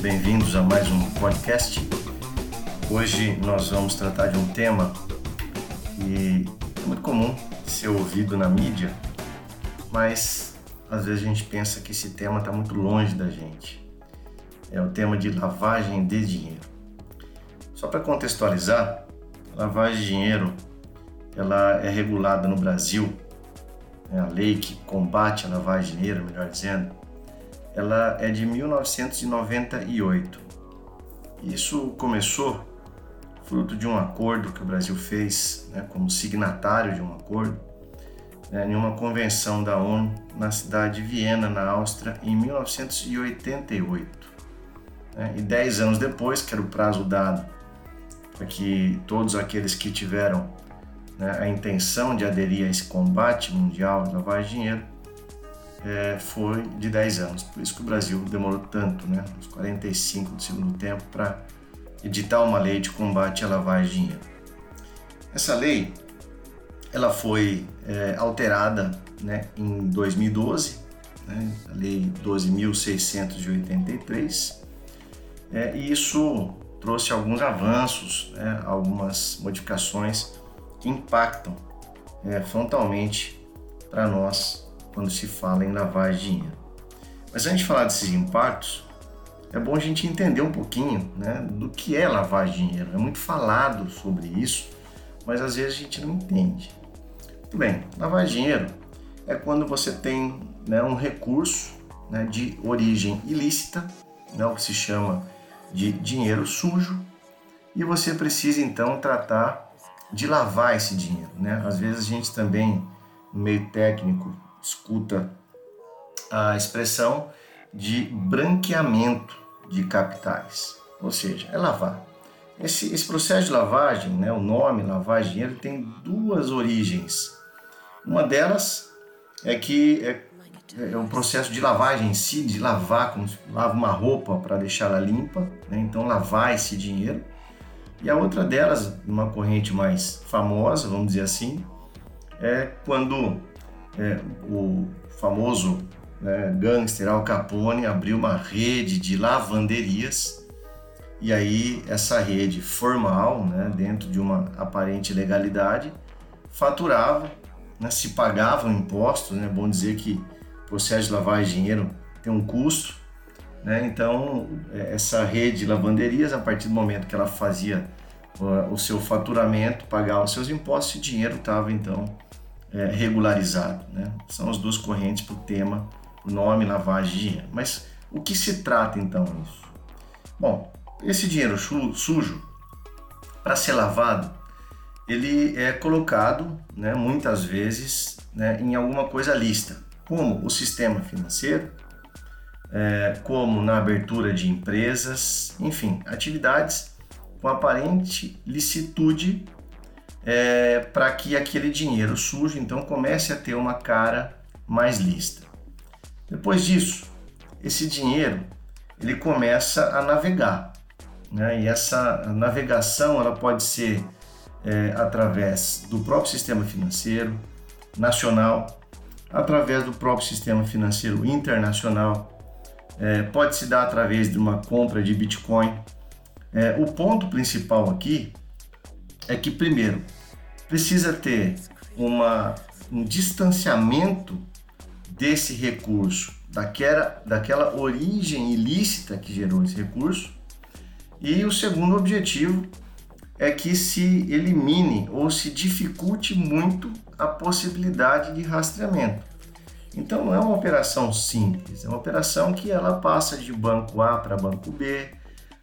bem-vindos a mais um podcast. Hoje nós vamos tratar de um tema que é muito comum ser ouvido na mídia, mas às vezes a gente pensa que esse tema está muito longe da gente. É o tema de lavagem de dinheiro. Só para contextualizar, lavagem de dinheiro ela é regulada no Brasil, é a lei que combate a lavagem de dinheiro, melhor dizendo, ela é de 1998. Isso começou fruto de um acordo que o Brasil fez né, como signatário de um acordo né, em uma convenção da ONU na cidade de Viena, na Áustria, em 1988. Né, e dez anos depois, que era o prazo dado para que todos aqueles que tiveram né, a intenção de aderir a esse combate mundial de lavagem de dinheiro é, foi de 10 anos. Por isso que o Brasil demorou tanto, né, uns 45 do segundo tempo, para editar uma lei de combate à lavagem de dinheiro. Essa lei ela foi é, alterada né, em 2012, né, a Lei 12.683, é, e isso trouxe alguns avanços, né, algumas modificações que impactam é, frontalmente para nós quando se fala em lavagem de dinheiro. Mas antes de falar desses impactos, é bom a gente entender um pouquinho né, do que é lavagem de dinheiro. É muito falado sobre isso, mas às vezes a gente não entende. Muito bem, lavagem de dinheiro é quando você tem né, um recurso né, de origem ilícita, né, o que se chama de dinheiro sujo, e você precisa então tratar de lavar esse dinheiro. Né? Às vezes a gente também, no meio técnico, escuta a expressão de branqueamento de capitais, ou seja, é lavar. Esse, esse processo de lavagem, né, o nome lavagem de dinheiro, tem duas origens. Uma delas é que é, é um processo de lavagem em si, de lavar, como se lava uma roupa para deixá-la limpa, né, então lavar esse dinheiro. E a outra delas, uma corrente mais famosa, vamos dizer assim, é quando é, o famoso né, gangster Al Capone abriu uma rede de lavanderias. E aí essa rede formal, né, dentro de uma aparente legalidade, faturava, né, se pagavam impostos, né, bom dizer que o processo de de dinheiro tem um custo, né, então é, essa rede de lavanderias, a partir do momento que ela fazia o seu faturamento, pagava os seus impostos, esse dinheiro estava então é, regularizado. Né? São as duas correntes para o tema, o nome lavagem de dinheiro. Mas o que se trata então isso? Bom, esse dinheiro sujo, para ser lavado, ele é colocado né, muitas vezes né, em alguma coisa lista, como o sistema financeiro, é, como na abertura de empresas, enfim, atividades com aparente licitude é, para que aquele dinheiro sujo então comece a ter uma cara mais lista. Depois disso, esse dinheiro ele começa a navegar, né? e essa navegação ela pode ser é, através do próprio sistema financeiro nacional, através do próprio sistema financeiro internacional, é, pode se dar através de uma compra de Bitcoin. É, o ponto principal aqui é que, primeiro, precisa ter uma, um distanciamento desse recurso, daquela, daquela origem ilícita que gerou esse recurso. E o segundo objetivo é que se elimine ou se dificulte muito a possibilidade de rastreamento. Então não é uma operação simples, é uma operação que ela passa de banco A para banco B,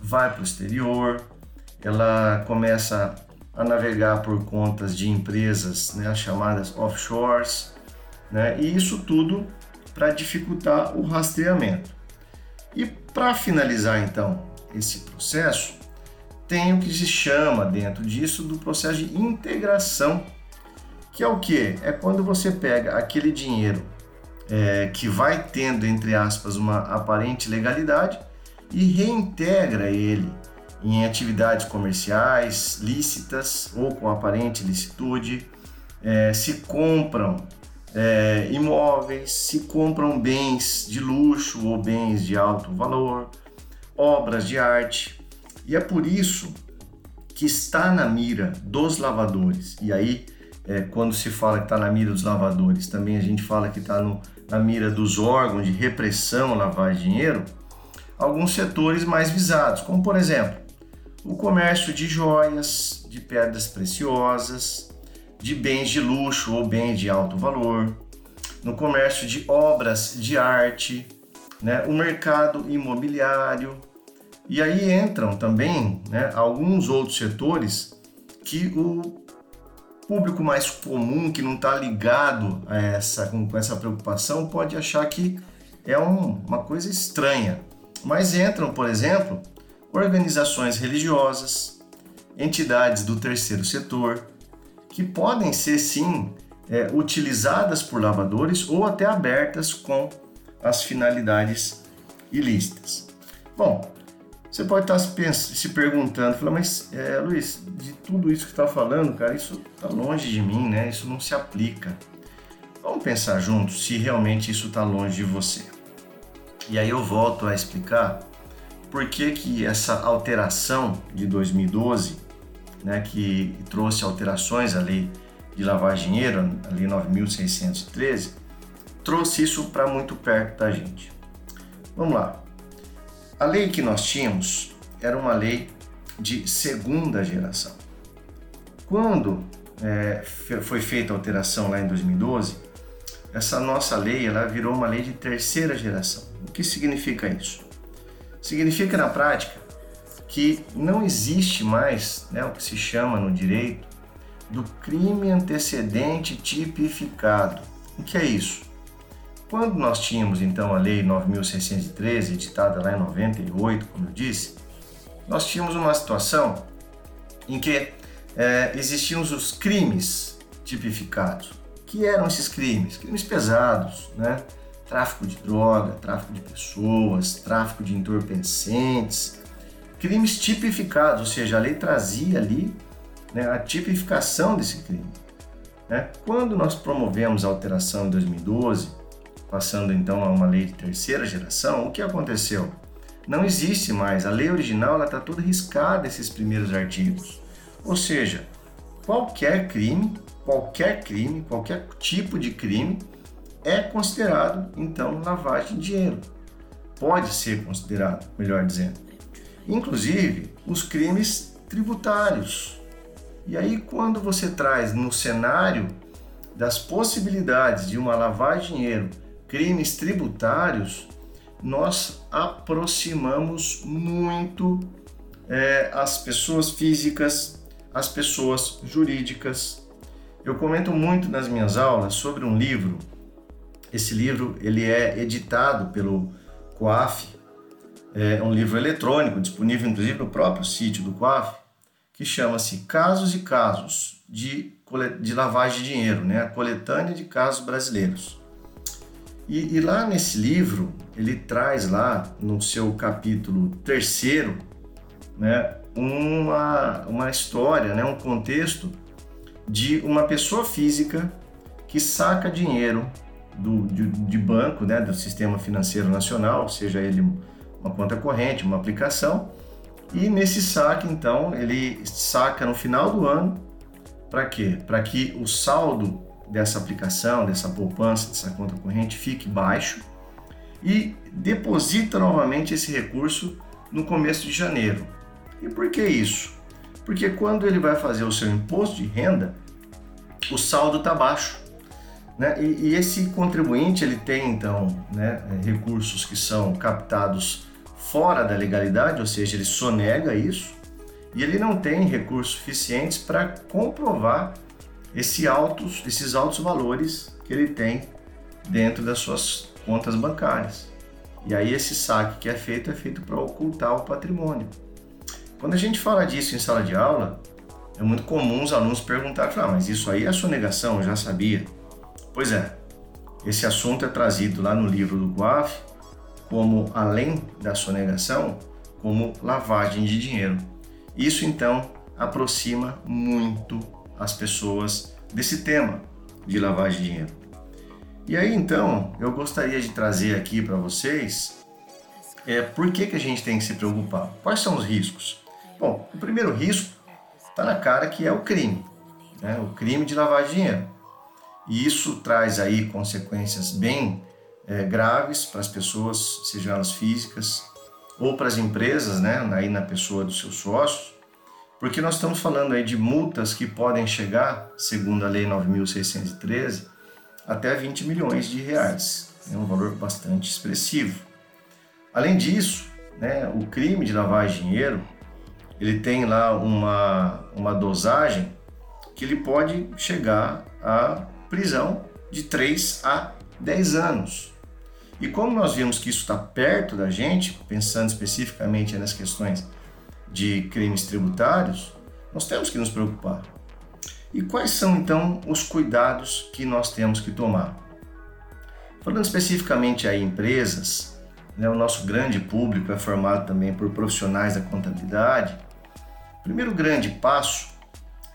vai para o exterior, ela começa a navegar por contas de empresas né, chamadas offshores, né, e isso tudo para dificultar o rastreamento. E para finalizar então esse processo, tem o que se chama dentro disso do processo de integração, que é o que? É quando você pega aquele dinheiro é, que vai tendo, entre aspas, uma aparente legalidade e reintegra ele em atividades comerciais lícitas ou com aparente licitude, é, se compram é, imóveis, se compram bens de luxo ou bens de alto valor, obras de arte. E é por isso que está na mira dos lavadores. E aí, é, quando se fala que está na mira dos lavadores, também a gente fala que está na mira dos órgãos de repressão de dinheiro, alguns setores mais visados, como por exemplo, o comércio de joias, de pedras preciosas, de bens de luxo ou bens de alto valor, no comércio de obras de arte, né, o mercado imobiliário. E aí entram também né, alguns outros setores que o público mais comum, que não está ligado a essa, com, essa preocupação, pode achar que é um, uma coisa estranha. Mas entram, por exemplo, organizações religiosas, entidades do terceiro setor, que podem ser sim é, utilizadas por lavadores ou até abertas com as finalidades ilícitas. Bom, você pode estar se perguntando, falando, mas é, Luiz, de tudo isso que está falando, cara, isso está longe de mim, né? Isso não se aplica. Vamos pensar juntos se realmente isso está longe de você. E aí eu volto a explicar por que, que essa alteração de 2012, né, que trouxe alterações à lei de lavar dinheiro, a lei 9.613, trouxe isso para muito perto da gente. Vamos lá. A lei que nós tínhamos era uma lei de segunda geração. Quando é, foi feita a alteração lá em 2012, essa nossa lei ela virou uma lei de terceira geração. O que significa isso? Significa na prática que não existe mais né, o que se chama no direito do crime antecedente tipificado. O que é isso? Quando nós tínhamos então a Lei 9.613, editada lá em 98, como eu disse, nós tínhamos uma situação em que é, existiam os crimes tipificados. Que eram esses crimes? Crimes pesados, né? Tráfico de droga, tráfico de pessoas, tráfico de entorpecentes, crimes tipificados, ou seja, a lei trazia ali né, a tipificação desse crime. Né? Quando nós promovemos a alteração em 2012, passando então a uma lei de terceira geração, o que aconteceu? Não existe mais, a lei original está toda riscada esses primeiros artigos. Ou seja, qualquer crime, qualquer crime, qualquer tipo de crime é considerado então lavagem de dinheiro. Pode ser considerado, melhor dizendo. Inclusive os crimes tributários. E aí quando você traz no cenário das possibilidades de uma lavagem de dinheiro crimes tributários, nós aproximamos muito é, as pessoas físicas, as pessoas jurídicas. Eu comento muito nas minhas aulas sobre um livro. Esse livro ele é editado pelo COAF, é um livro eletrônico disponível inclusive no próprio sítio do COAF, que chama-se Casos e Casos de, de Lavagem de Dinheiro, né? a coletânea de casos brasileiros. E, e, lá nesse livro, ele traz lá no seu capítulo terceiro, né, uma, uma história, né, um contexto de uma pessoa física que saca dinheiro do, de, de banco, né, do sistema financeiro nacional, seja ele uma conta corrente, uma aplicação, e nesse saque, então, ele saca no final do ano, para quê? Para que o saldo dessa aplicação, dessa poupança, dessa conta corrente fique baixo e deposita novamente esse recurso no começo de janeiro. E por que isso? Porque quando ele vai fazer o seu imposto de renda, o saldo está baixo. Né? E, e, esse contribuinte ele tem então né, recursos que são captados fora da legalidade, ou seja, ele sonega isso, e ele não tem recursos suficientes para comprovar esse altos, esses altos valores que ele tem dentro das suas contas bancárias. E aí esse saque que é feito é feito para ocultar o patrimônio. Quando a gente fala disso em sala de aula, é muito comum os alunos perguntarem, ah, mas isso aí é sonegação, eu já sabia. Pois é, esse assunto é trazido lá no livro do Guaf como, além da sonegação, como lavagem de dinheiro. Isso então aproxima muito as pessoas desse tema de lavagem de dinheiro. E aí então eu gostaria de trazer aqui para vocês é, por que, que a gente tem que se preocupar? Quais são os riscos? Bom, o primeiro risco está na cara que é o crime, né? o crime de lavar dinheiro. E isso traz aí consequências bem é, graves para as pessoas, sejam elas físicas ou para as empresas, né? aí na pessoa dos seus sócios, porque nós estamos falando aí de multas que podem chegar, segundo a Lei 9.613, até 20 milhões de reais. É um valor bastante expressivo. Além disso, né, o crime de lavar dinheiro, ele tem lá uma, uma dosagem que ele pode chegar à prisão de 3 a 10 anos. E como nós vimos que isso está perto da gente, pensando especificamente nas questões de crimes tributários, nós temos que nos preocupar. E quais são então os cuidados que nós temos que tomar? Falando especificamente a empresas, né, o nosso grande público é formado também por profissionais da contabilidade. O primeiro grande passo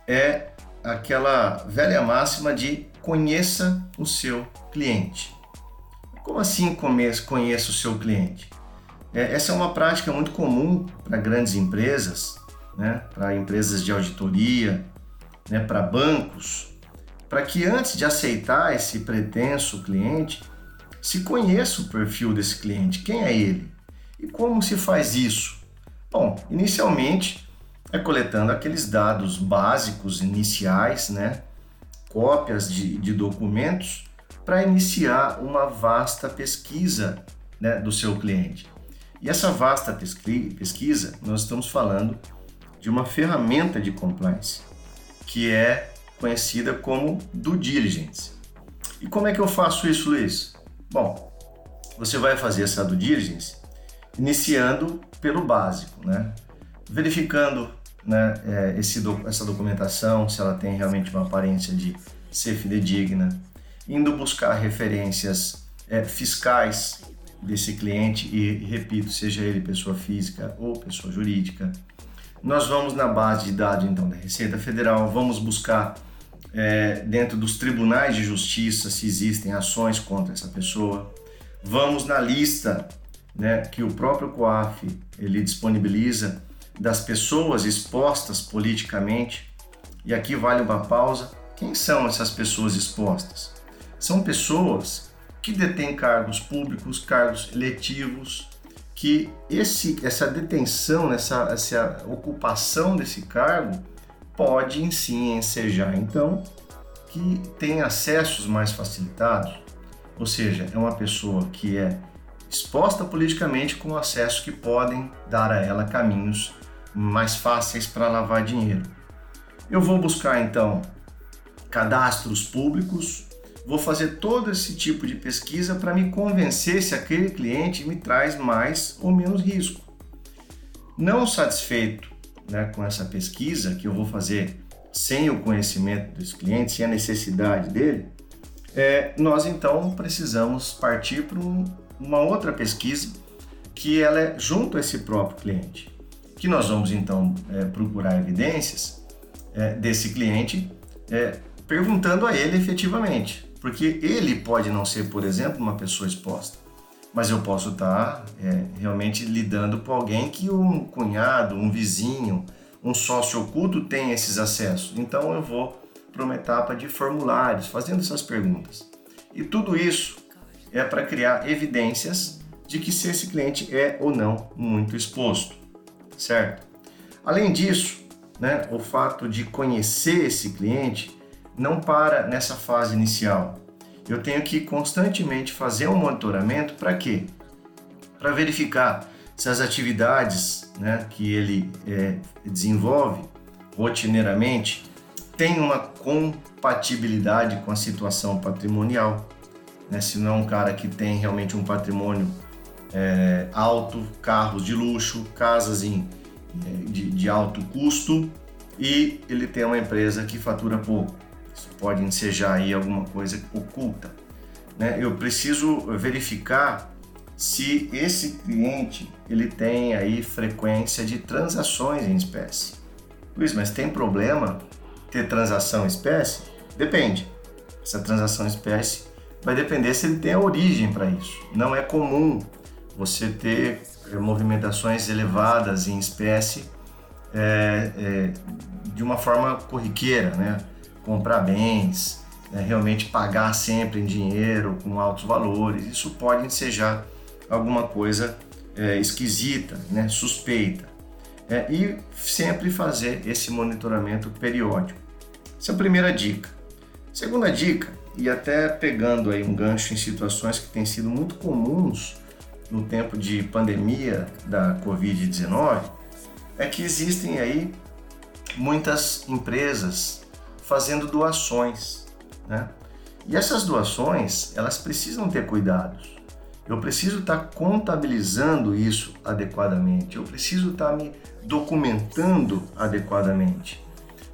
é aquela velha máxima de conheça o seu cliente. Como assim conheça o seu cliente? É, essa é uma prática muito comum para grandes empresas, né, para empresas de auditoria, né, para bancos, para que antes de aceitar esse pretenso cliente, se conheça o perfil desse cliente, quem é ele e como se faz isso. Bom, inicialmente é coletando aqueles dados básicos iniciais, né, cópias de, de documentos, para iniciar uma vasta pesquisa né, do seu cliente. E essa vasta pesquisa, nós estamos falando de uma ferramenta de compliance que é conhecida como due diligence. E como é que eu faço isso, Luiz? Bom, você vai fazer essa due diligence iniciando pelo básico, né? Verificando né, é, esse, essa documentação, se ela tem realmente uma aparência de ser fidedigna, indo buscar referências é, fiscais desse cliente e, repito, seja ele pessoa física ou pessoa jurídica, nós vamos na base de dados então da Receita Federal, vamos buscar é, dentro dos tribunais de justiça se existem ações contra essa pessoa. Vamos na lista né, que o próprio COAF ele disponibiliza das pessoas expostas politicamente. E aqui vale uma pausa. Quem são essas pessoas expostas? São pessoas que detêm cargos públicos, cargos eletivos, que esse, essa detenção, essa, essa ocupação desse cargo pode em si ensejar, então, que tem acessos mais facilitados, ou seja, é uma pessoa que é exposta politicamente com acessos que podem dar a ela caminhos mais fáceis para lavar dinheiro. Eu vou buscar então cadastros públicos, vou fazer todo esse tipo de pesquisa para me convencer se aquele cliente me traz mais ou menos risco. Não satisfeito né, com essa pesquisa que eu vou fazer sem o conhecimento dos clientes, sem a necessidade dele, é, nós então precisamos partir para um, uma outra pesquisa que ela é junto a esse próprio cliente, que nós vamos então é, procurar evidências é, desse cliente, é, perguntando a ele efetivamente porque ele pode não ser, por exemplo, uma pessoa exposta, mas eu posso estar é, realmente lidando com alguém que um cunhado, um vizinho, um sócio oculto tem esses acessos. Então eu vou para uma etapa de formulários, fazendo essas perguntas. E tudo isso é para criar evidências de que se esse cliente é ou não muito exposto, certo? Além disso, né, o fato de conhecer esse cliente não para nessa fase inicial. Eu tenho que constantemente fazer um monitoramento para quê? Para verificar se as atividades né, que ele é, desenvolve rotineiramente têm uma compatibilidade com a situação patrimonial. Né? Se não é um cara que tem realmente um patrimônio é, alto, carros de luxo, casas em, é, de, de alto custo e ele tem uma empresa que fatura pouco. Isso pode ensejar aí alguma coisa oculta. Né? Eu preciso verificar se esse cliente ele tem aí frequência de transações em espécie. Luiz, mas tem problema ter transação em espécie? Depende. Essa transação em espécie vai depender se ele tem a origem para isso. Não é comum você ter é, movimentações elevadas em espécie é, é, de uma forma corriqueira, né? comprar bens, né? realmente pagar sempre em dinheiro com altos valores, isso pode ensejar alguma coisa é, esquisita, né? suspeita. É, e sempre fazer esse monitoramento periódico. Essa é a primeira dica. Segunda dica, e até pegando aí um gancho em situações que têm sido muito comuns no tempo de pandemia da Covid-19, é que existem aí muitas empresas fazendo doações, né? E essas doações, elas precisam ter cuidados. Eu preciso estar contabilizando isso adequadamente. Eu preciso estar me documentando adequadamente.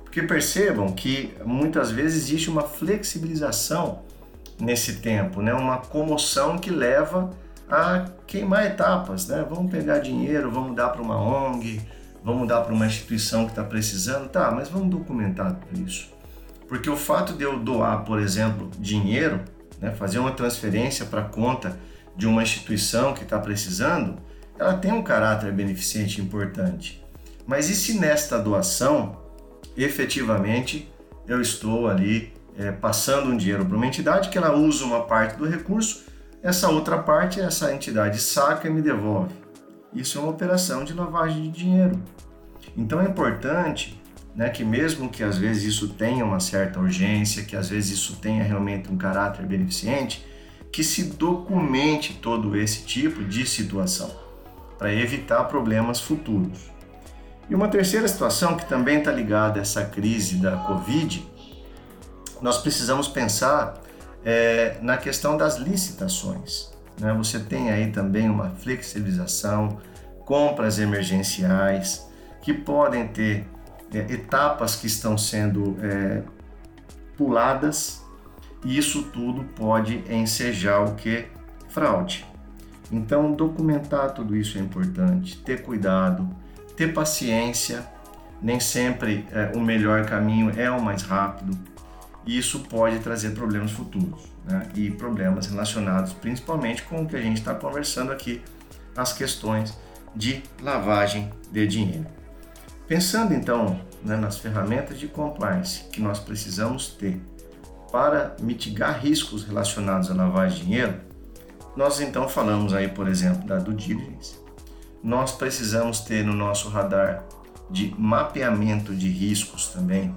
Porque percebam que muitas vezes existe uma flexibilização nesse tempo, né? uma comoção que leva a queimar etapas. Né? Vamos pegar dinheiro, vamos dar para uma ONG, vamos dar para uma instituição que está precisando, tá, mas vamos documentar tudo isso. Porque o fato de eu doar, por exemplo, dinheiro, né, fazer uma transferência para conta de uma instituição que está precisando, ela tem um caráter beneficente importante. Mas e se nesta doação, efetivamente, eu estou ali é, passando um dinheiro para uma entidade que ela usa uma parte do recurso, essa outra parte essa entidade saca e me devolve. Isso é uma operação de lavagem de dinheiro. Então é importante né, que mesmo que às vezes isso tenha uma certa urgência, que às vezes isso tenha realmente um caráter beneficente, que se documente todo esse tipo de situação para evitar problemas futuros. E uma terceira situação que também está ligada a essa crise da Covid, nós precisamos pensar é, na questão das licitações. Né? Você tem aí também uma flexibilização, compras emergenciais, que podem ter é, etapas que estão sendo é, puladas e isso tudo pode ensejar o que? Fraude. Então, documentar tudo isso é importante, ter cuidado, ter paciência. Nem sempre é, o melhor caminho é o mais rápido, isso pode trazer problemas futuros né? e problemas relacionados principalmente com o que a gente está conversando aqui, as questões de lavagem de dinheiro. Pensando então né, nas ferramentas de compliance que nós precisamos ter para mitigar riscos relacionados à lavagem de dinheiro, nós então falamos aí, por exemplo, da due diligence. Nós precisamos ter no nosso radar de mapeamento de riscos também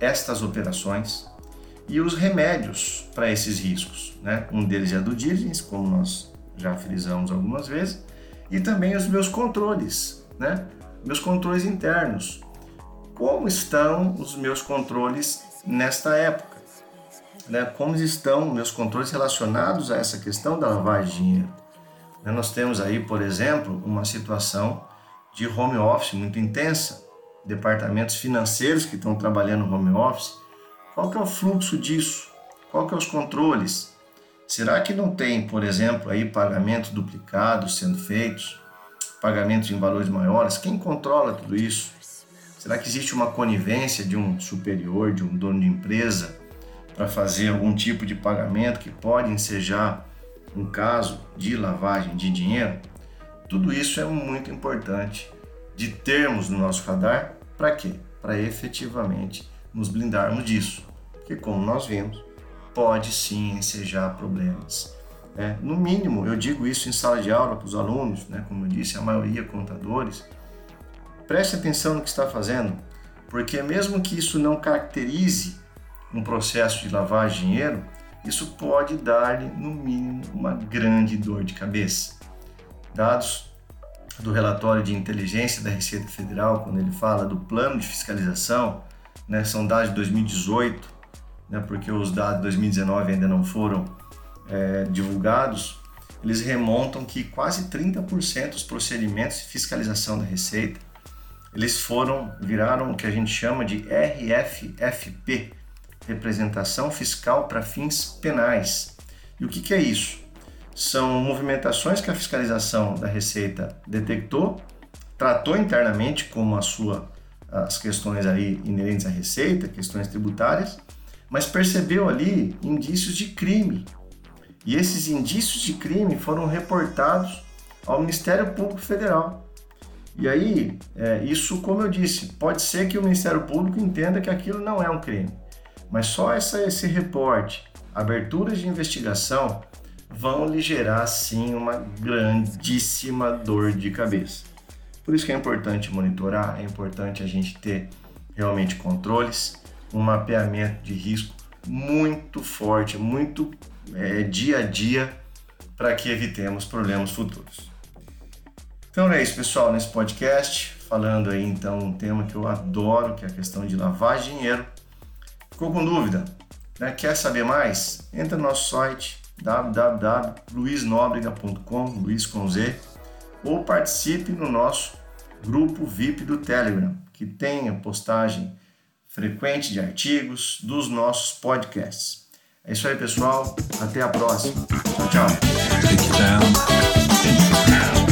estas operações e os remédios para esses riscos. Né? Um deles é due diligence, como nós já frisamos algumas vezes, e também os meus controles, né? meus controles internos. Como estão os meus controles nesta época? né, como estão meus controles relacionados a essa questão da lavagem de dinheiro. Né, nós temos aí, por exemplo, uma situação de home office muito intensa, departamentos financeiros que estão trabalhando home office. Qual que é o fluxo disso? Qual que é os controles? Será que não tem, por exemplo, aí pagamentos duplicados sendo feitos, pagamentos em valores maiores? Quem controla tudo isso? Será que existe uma conivência de um superior, de um dono de empresa para fazer algum tipo de pagamento que pode ensejar um caso de lavagem de dinheiro, tudo isso é muito importante de termos no nosso radar. Para quê? Para efetivamente nos blindarmos disso. Porque, como nós vimos, pode sim ensejar problemas. É, no mínimo, eu digo isso em sala de aula para os alunos, né? como eu disse, a maioria contadores. Preste atenção no que está fazendo, porque mesmo que isso não caracterize um processo de de dinheiro, isso pode dar-lhe, no mínimo, uma grande dor de cabeça. Dados do relatório de inteligência da Receita Federal, quando ele fala do plano de fiscalização, né, são dados de 2018, né, porque os dados de 2019 ainda não foram é, divulgados, eles remontam que quase 30% dos procedimentos de fiscalização da Receita eles foram viraram o que a gente chama de RFFP, representação fiscal para fins penais. E o que, que é isso? São movimentações que a fiscalização da Receita detectou, tratou internamente como a sua, as questões aí inerentes à Receita, questões tributárias, mas percebeu ali indícios de crime. E esses indícios de crime foram reportados ao Ministério Público Federal. E aí, é, isso, como eu disse, pode ser que o Ministério Público entenda que aquilo não é um crime, mas só essa, esse reporte, aberturas de investigação, vão lhe gerar sim uma grandíssima dor de cabeça. Por isso que é importante monitorar, é importante a gente ter realmente controles, um mapeamento de risco muito forte, muito é, dia a dia, para que evitemos problemas futuros. Então é isso, pessoal, nesse podcast, falando aí então um tema que eu adoro, que é a questão de lavagem de dinheiro. Ficou com dúvida? Né? Quer saber mais? Entra no nosso site www.luisnobrega.com, Luiz com Z, ou participe no nosso grupo VIP do Telegram, que tem a postagem frequente de artigos dos nossos podcasts. É isso aí, pessoal. Até a próxima. Tchau, tchau.